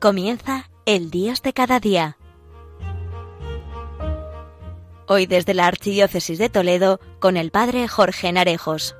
Comienza el Días de cada día. Hoy desde la Archidiócesis de Toledo con el Padre Jorge Narejos.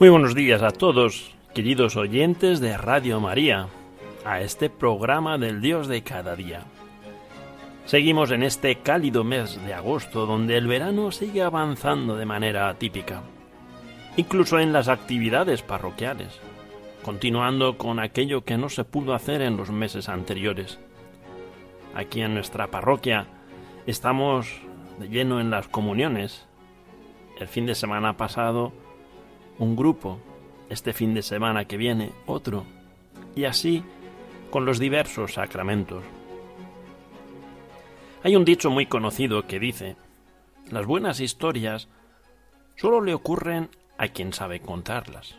Muy buenos días a todos, queridos oyentes de Radio María, a este programa del Dios de cada día. Seguimos en este cálido mes de agosto donde el verano sigue avanzando de manera atípica, incluso en las actividades parroquiales, continuando con aquello que no se pudo hacer en los meses anteriores. Aquí en nuestra parroquia estamos de lleno en las comuniones. El fin de semana pasado un grupo, este fin de semana que viene otro, y así con los diversos sacramentos. Hay un dicho muy conocido que dice, las buenas historias solo le ocurren a quien sabe contarlas.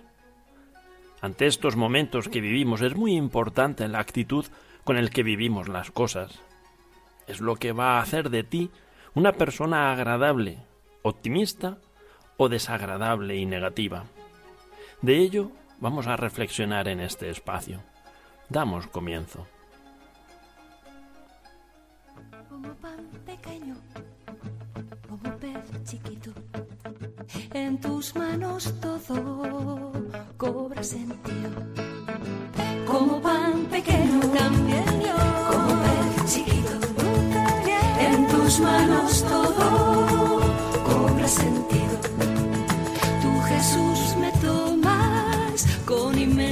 Ante estos momentos que vivimos es muy importante la actitud con el que vivimos las cosas. Es lo que va a hacer de ti una persona agradable, optimista o desagradable y negativa. De ello vamos a reflexionar en este espacio. Damos comienzo. Como pan pequeño, como pez chiquito, en tus manos todo cobra sentido. Como pan pequeño, también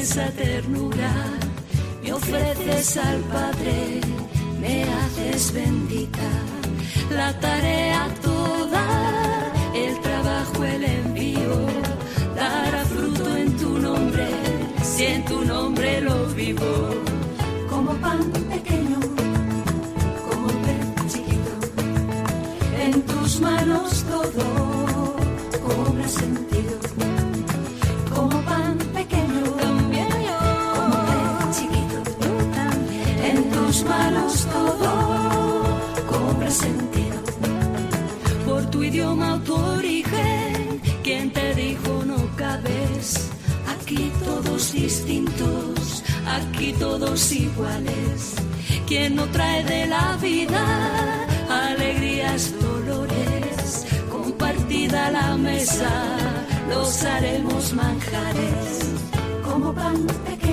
inmensa ternura, me ofreces al Padre, me haces bendita. La tarea toda, el trabajo, el envío, dará fruto en tu nombre, si en tu nombre lo vivo. Como pan pequeño, como pez chiquito, en tus manos todo cobra sentido. Todos distintos, aquí todos iguales. Quien no trae de la vida alegrías, dolores, compartida la mesa, los haremos manjares. Como pan pequeño,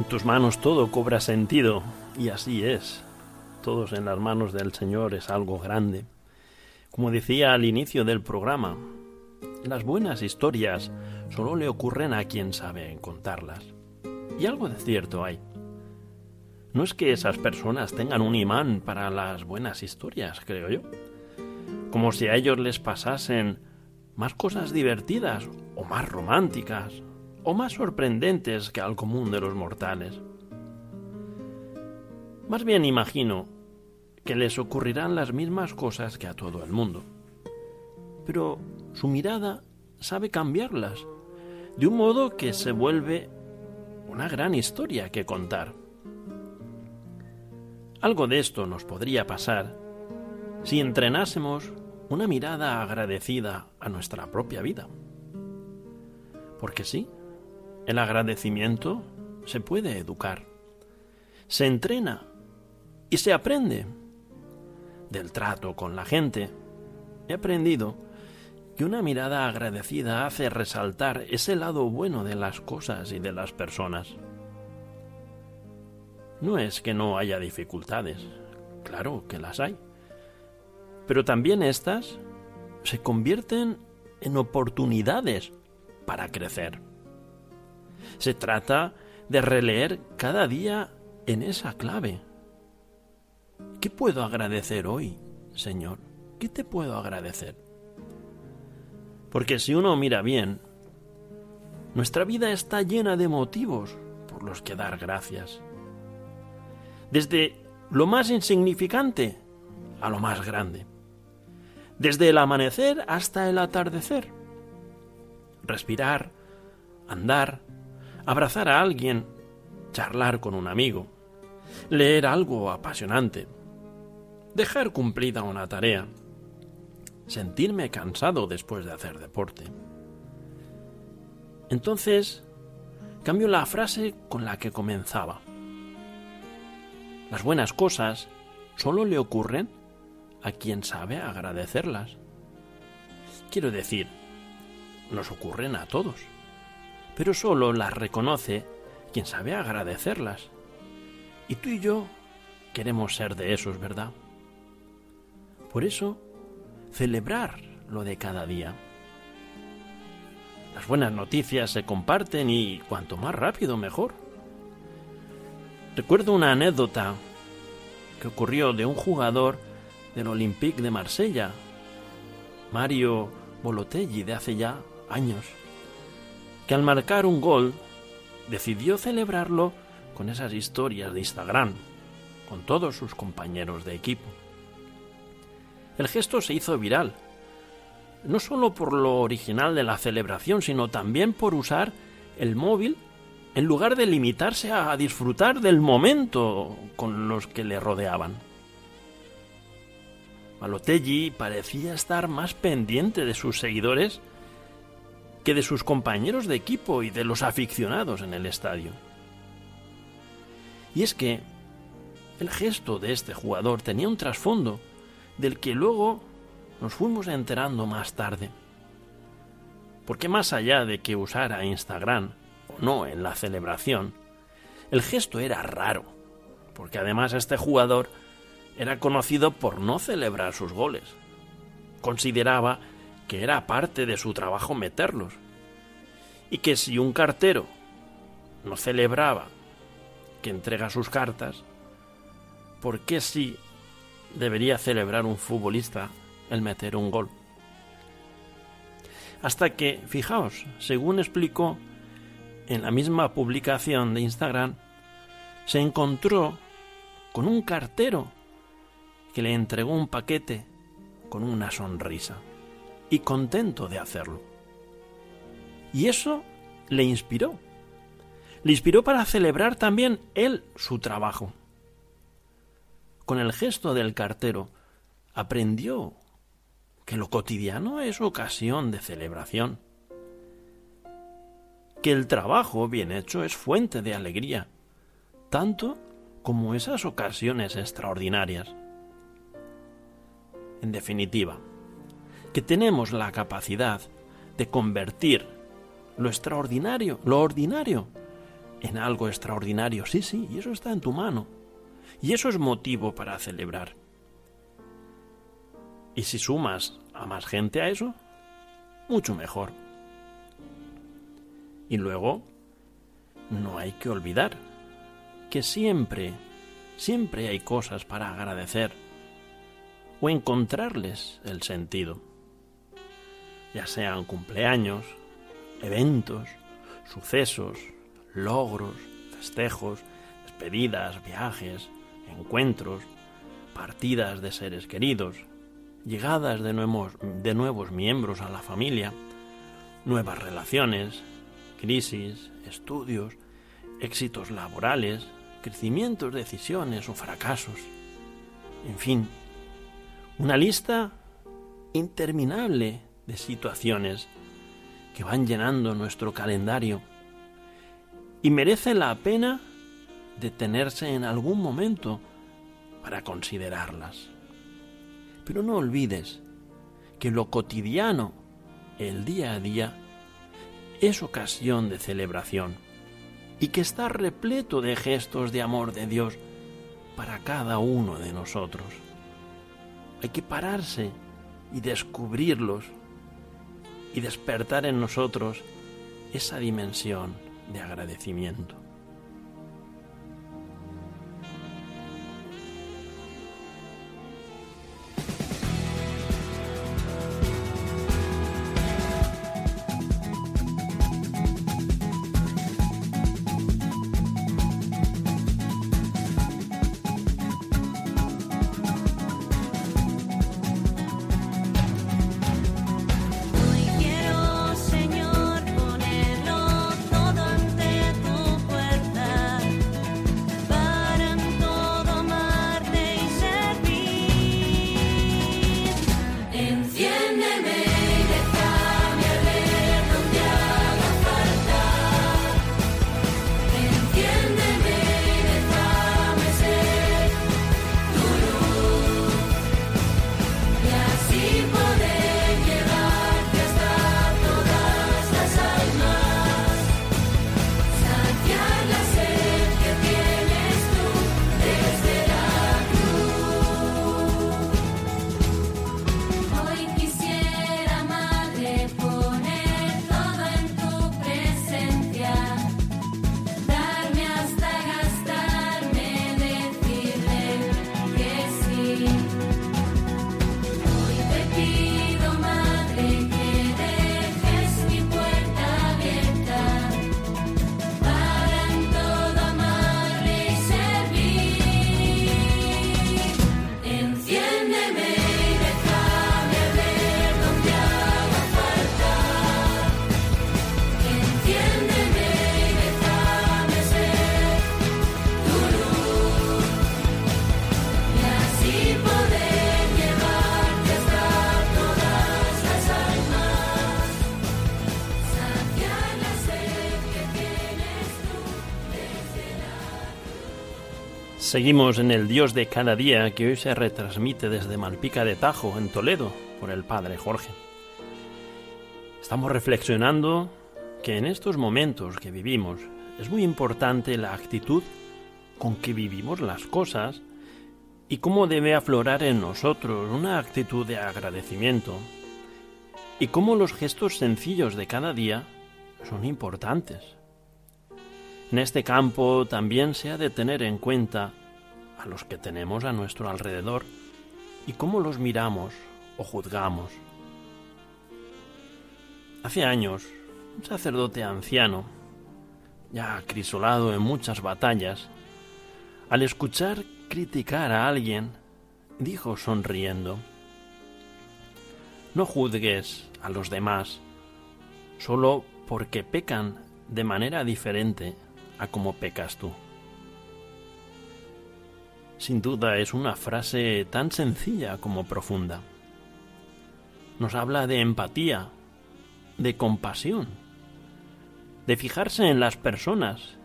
En tus manos todo cobra sentido, y así es. Todos en las manos del Señor es algo grande. Como decía al inicio del programa, las buenas historias solo le ocurren a quien sabe contarlas. Y algo de cierto hay. No es que esas personas tengan un imán para las buenas historias, creo yo. Como si a ellos les pasasen más cosas divertidas o más románticas o más sorprendentes que al común de los mortales. Más bien imagino que les ocurrirán las mismas cosas que a todo el mundo. Pero su mirada sabe cambiarlas, de un modo que se vuelve una gran historia que contar. Algo de esto nos podría pasar si entrenásemos una mirada agradecida a nuestra propia vida. Porque sí, el agradecimiento se puede educar, se entrena y se aprende. Del trato con la gente, he aprendido que una mirada agradecida hace resaltar ese lado bueno de las cosas y de las personas. No es que no haya dificultades, claro que las hay, Pero también estas se convierten en oportunidades para crecer. Se trata de releer cada día en esa clave. ¿Qué puedo agradecer hoy, Señor? ¿Qué te puedo agradecer? Porque si uno mira bien, nuestra vida está llena de motivos por los que dar gracias. Desde lo más insignificante a lo más grande. Desde el amanecer hasta el atardecer. Respirar, andar, abrazar a alguien, charlar con un amigo, leer algo apasionante, dejar cumplida una tarea, sentirme cansado después de hacer deporte. Entonces, cambio la frase con la que comenzaba. Las buenas cosas solo le ocurren a quien sabe agradecerlas. Quiero decir, nos ocurren a todos, pero solo las reconoce quien sabe agradecerlas. Y tú y yo queremos ser de esos, ¿verdad? Por eso, celebrar lo de cada día. Las buenas noticias se comparten y cuanto más rápido mejor. Recuerdo una anécdota que ocurrió de un jugador del Olympique de Marsella, Mario Bolotelli, de hace ya años, que al marcar un gol decidió celebrarlo con esas historias de Instagram, con todos sus compañeros de equipo. El gesto se hizo viral, no solo por lo original de la celebración, sino también por usar el móvil en lugar de limitarse a disfrutar del momento con los que le rodeaban. Malotelli parecía estar más pendiente de sus seguidores que de sus compañeros de equipo y de los aficionados en el estadio. Y es que el gesto de este jugador tenía un trasfondo del que luego nos fuimos enterando más tarde. Porque más allá de que usara Instagram o no en la celebración, el gesto era raro, porque además este jugador era conocido por no celebrar sus goles. Consideraba que era parte de su trabajo meterlos, y que si un cartero no celebraba que entrega sus cartas, ¿por qué sí debería celebrar un futbolista el meter un gol? Hasta que, fijaos, según explicó en la misma publicación de Instagram, se encontró con un cartero que le entregó un paquete con una sonrisa y contento de hacerlo. Y eso le inspiró. Le inspiró para celebrar también él su trabajo. Con el gesto del cartero aprendió que lo cotidiano es ocasión de celebración, que el trabajo bien hecho es fuente de alegría, tanto como esas ocasiones extraordinarias. En definitiva, que tenemos la capacidad de convertir lo extraordinario, lo ordinario, en algo extraordinario. Sí, sí, y eso está en tu mano. Y eso es motivo para celebrar. Y si sumas a más gente a eso, mucho mejor. Y luego, no hay que olvidar que siempre, siempre hay cosas para agradecer o encontrarles el sentido, ya sean cumpleaños, eventos, sucesos, logros, festejos, despedidas, viajes, encuentros, partidas de seres queridos, llegadas de nuevos, de nuevos miembros a la familia, nuevas relaciones, crisis, estudios, éxitos laborales, crecimientos, decisiones o fracasos. En fin, una lista interminable de situaciones que van llenando nuestro calendario y merece la pena detenerse en algún momento para considerarlas. Pero no olvides que lo cotidiano, el día a día, es ocasión de celebración y que está repleto de gestos de amor de Dios para cada uno de nosotros. Hay que pararse y descubrirlos y despertar en nosotros esa dimensión de agradecimiento. Seguimos en el Dios de cada día que hoy se retransmite desde Malpica de Tajo, en Toledo, por el Padre Jorge. Estamos reflexionando que en estos momentos que vivimos es muy importante la actitud con que vivimos las cosas y cómo debe aflorar en nosotros una actitud de agradecimiento y cómo los gestos sencillos de cada día son importantes. En este campo también se ha de tener en cuenta a los que tenemos a nuestro alrededor y cómo los miramos o juzgamos. Hace años, un sacerdote anciano, ya acrisolado en muchas batallas, al escuchar criticar a alguien, dijo sonriendo, No juzgues a los demás solo porque pecan de manera diferente a como pecas tú. Sin duda es una frase tan sencilla como profunda. Nos habla de empatía, de compasión, de fijarse en las personas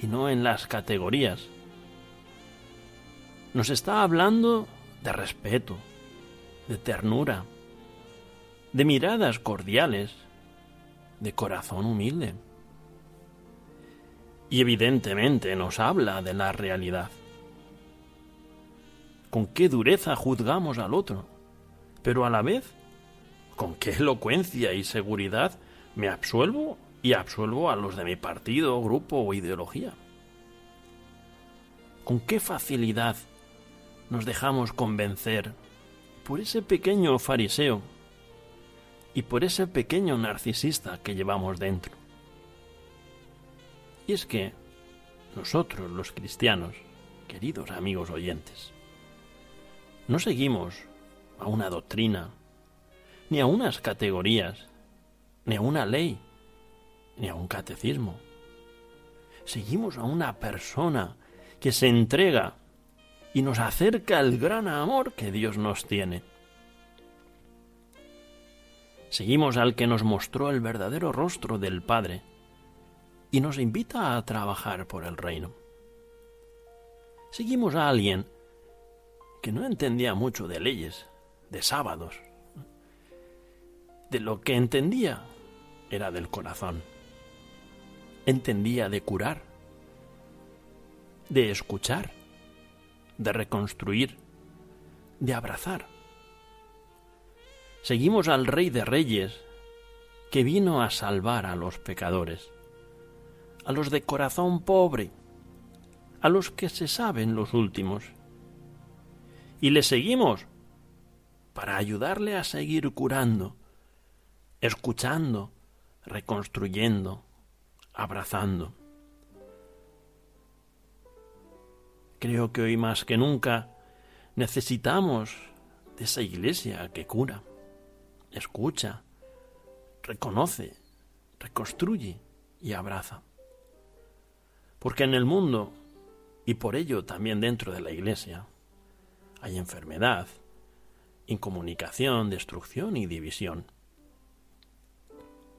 y no en las categorías. Nos está hablando de respeto, de ternura, de miradas cordiales, de corazón humilde. Y evidentemente nos habla de la realidad con qué dureza juzgamos al otro, pero a la vez, con qué elocuencia y seguridad me absuelvo y absuelvo a los de mi partido, grupo o ideología. Con qué facilidad nos dejamos convencer por ese pequeño fariseo y por ese pequeño narcisista que llevamos dentro. Y es que nosotros los cristianos, queridos amigos oyentes, no seguimos a una doctrina, ni a unas categorías, ni a una ley, ni a un catecismo. Seguimos a una persona que se entrega y nos acerca al gran amor que Dios nos tiene. Seguimos al que nos mostró el verdadero rostro del Padre y nos invita a trabajar por el reino. Seguimos a alguien que no entendía mucho de leyes, de sábados. De lo que entendía era del corazón. Entendía de curar, de escuchar, de reconstruir, de abrazar. Seguimos al Rey de Reyes, que vino a salvar a los pecadores, a los de corazón pobre, a los que se saben los últimos. Y le seguimos para ayudarle a seguir curando, escuchando, reconstruyendo, abrazando. Creo que hoy más que nunca necesitamos de esa iglesia que cura, escucha, reconoce, reconstruye y abraza. Porque en el mundo, y por ello también dentro de la iglesia, hay enfermedad, incomunicación, destrucción y división.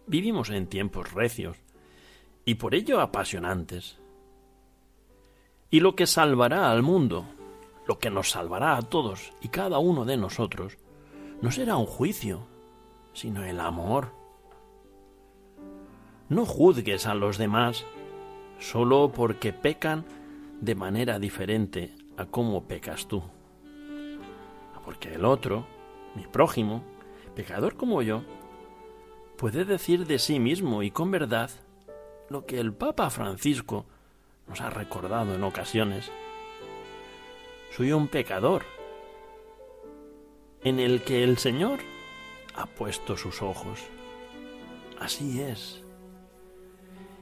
Vivimos en tiempos recios y por ello apasionantes. Y lo que salvará al mundo, lo que nos salvará a todos y cada uno de nosotros, no será un juicio, sino el amor. No juzgues a los demás solo porque pecan de manera diferente a cómo pecas tú. Porque el otro, mi prójimo, pecador como yo, puede decir de sí mismo y con verdad lo que el Papa Francisco nos ha recordado en ocasiones. Soy un pecador en el que el Señor ha puesto sus ojos. Así es.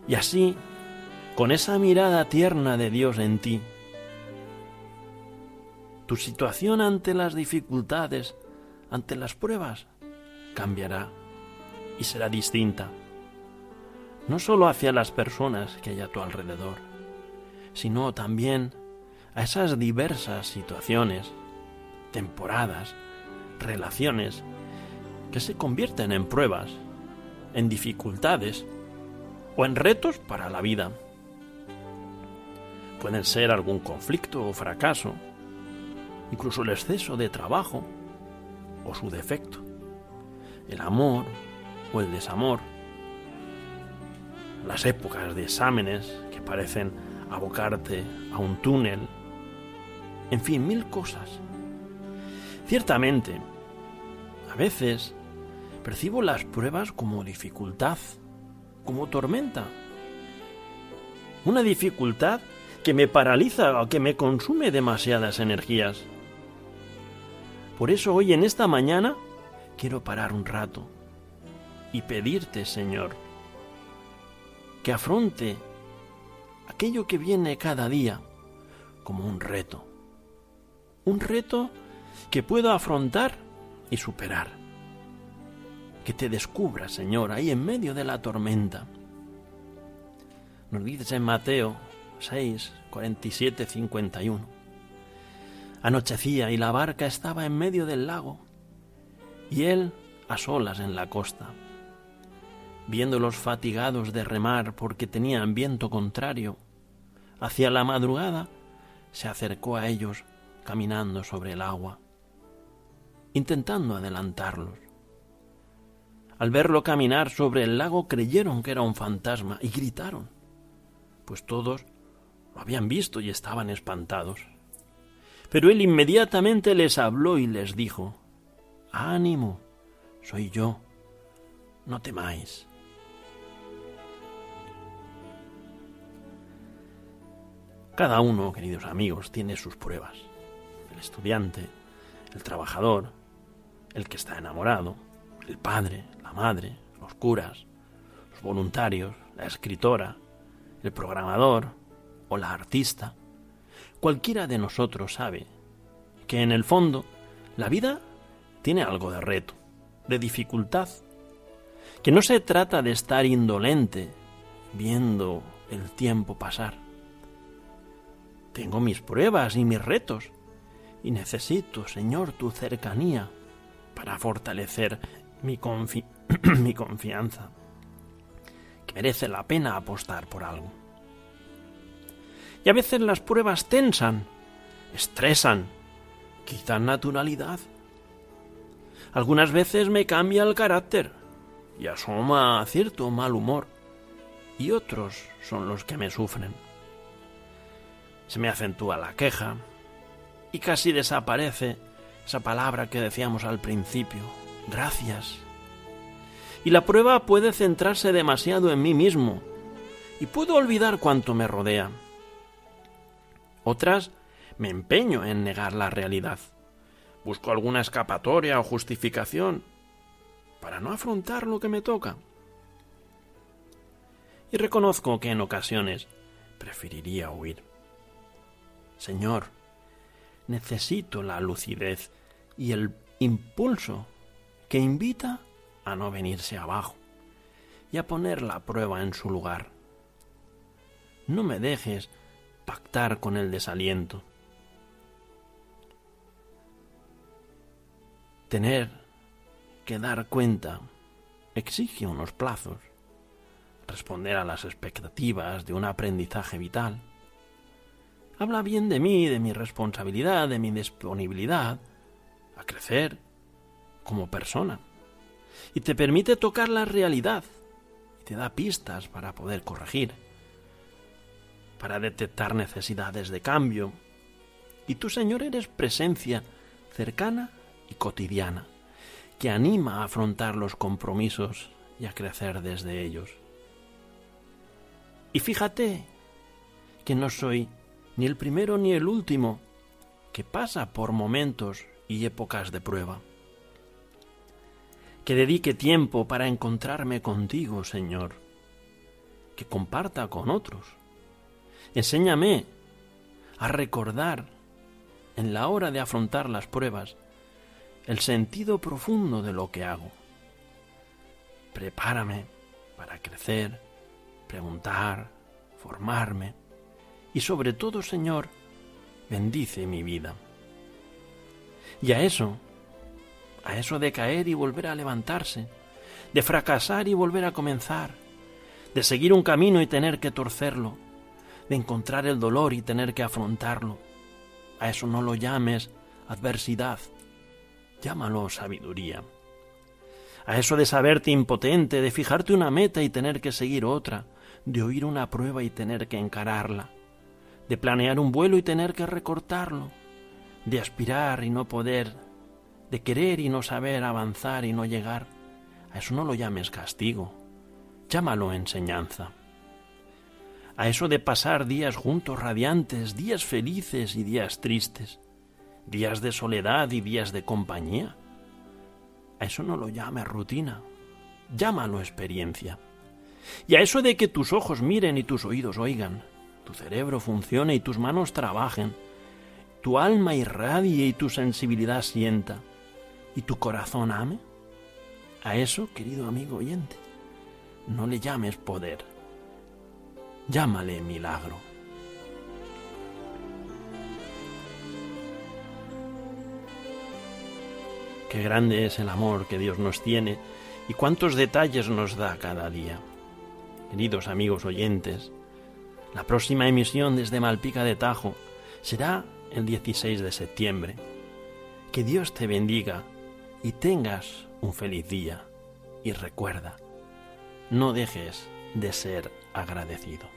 Y así, con esa mirada tierna de Dios en ti, tu situación ante las dificultades, ante las pruebas, cambiará y será distinta. No solo hacia las personas que hay a tu alrededor, sino también a esas diversas situaciones, temporadas, relaciones que se convierten en pruebas, en dificultades o en retos para la vida. Pueden ser algún conflicto o fracaso, incluso el exceso de trabajo o su defecto, el amor o el desamor, las épocas de exámenes que parecen abocarte a un túnel, en fin, mil cosas. Ciertamente, a veces percibo las pruebas como dificultad, como tormenta. Una dificultad que me paraliza o que me consume demasiadas energías. Por eso hoy en esta mañana quiero parar un rato y pedirte, Señor, que afronte aquello que viene cada día como un reto. Un reto que puedo afrontar y superar. Que te descubra, Señor, ahí en medio de la tormenta. Nos dices en Mateo 6, 47, 51. Anochecía y la barca estaba en medio del lago y él a solas en la costa. Viéndolos fatigados de remar porque tenían viento contrario, hacia la madrugada se acercó a ellos caminando sobre el agua, intentando adelantarlos. Al verlo caminar sobre el lago creyeron que era un fantasma y gritaron, pues todos lo habían visto y estaban espantados. Pero él inmediatamente les habló y les dijo, Ánimo, soy yo, no temáis. Cada uno, queridos amigos, tiene sus pruebas. El estudiante, el trabajador, el que está enamorado, el padre, la madre, los curas, los voluntarios, la escritora, el programador o la artista. Cualquiera de nosotros sabe que en el fondo la vida tiene algo de reto, de dificultad, que no se trata de estar indolente viendo el tiempo pasar tengo mis pruebas y mis retos, y necesito, Señor, tu cercanía para fortalecer mi, mi confianza, que merece la pena apostar por algo. Y a veces las pruebas tensan, estresan, quitan naturalidad. Algunas veces me cambia el carácter y asoma cierto mal humor, y otros son los que me sufren se me acentúa la queja y casi desaparece esa palabra que decíamos al principio, gracias. Y la prueba puede centrarse demasiado en mí mismo y puedo olvidar cuanto me rodea. Otras me empeño en negar la realidad. Busco alguna escapatoria o justificación para no afrontar lo que me toca. Y reconozco que en ocasiones preferiría huir. Señor, necesito la lucidez y el impulso que invita a no venirse abajo y a poner la prueba en su lugar. No me dejes pactar con el desaliento. Tener que dar cuenta exige unos plazos, responder a las expectativas de un aprendizaje vital. Habla bien de mí, de mi responsabilidad, de mi disponibilidad a crecer como persona. Y te permite tocar la realidad y te da pistas para poder corregir, para detectar necesidades de cambio. Y tú, Señor, eres presencia cercana y cotidiana, que anima a afrontar los compromisos y a crecer desde ellos. Y fíjate que no soy ni el primero ni el último que pasa por momentos y épocas de prueba. Que dedique tiempo para encontrarme contigo, Señor. Que comparta con otros. Enséñame a recordar en la hora de afrontar las pruebas el sentido profundo de lo que hago. Prepárame para crecer, preguntar, formarme y sobre todo, Señor, bendice mi vida. Y a eso, a eso de caer y volver a levantarse, de fracasar y volver a comenzar, de seguir un camino y tener que torcerlo, de encontrar el dolor y tener que afrontarlo. A eso no lo llames adversidad, llámalo sabiduría. A eso de saberte impotente, de fijarte una meta y tener que seguir otra, de oír una prueba y tener que encararla, de planear un vuelo y tener que recortarlo, de aspirar y no poder, de querer y no saber avanzar y no llegar. A eso no lo llames castigo, llámalo enseñanza. A eso de pasar días juntos radiantes, días felices y días tristes, días de soledad y días de compañía. A eso no lo llames rutina, llámalo experiencia. Y a eso de que tus ojos miren y tus oídos oigan, tu cerebro funcione y tus manos trabajen, tu alma irradie y tu sensibilidad sienta, y tu corazón ame. A eso, querido amigo oyente, no le llames poder, llámale milagro. Qué grande es el amor que Dios nos tiene y cuántos detalles nos da cada día. Queridos amigos oyentes, la próxima emisión desde Malpica de Tajo será el 16 de septiembre. Que Dios te bendiga y tengas un feliz día. Y recuerda, no dejes de ser agradecido.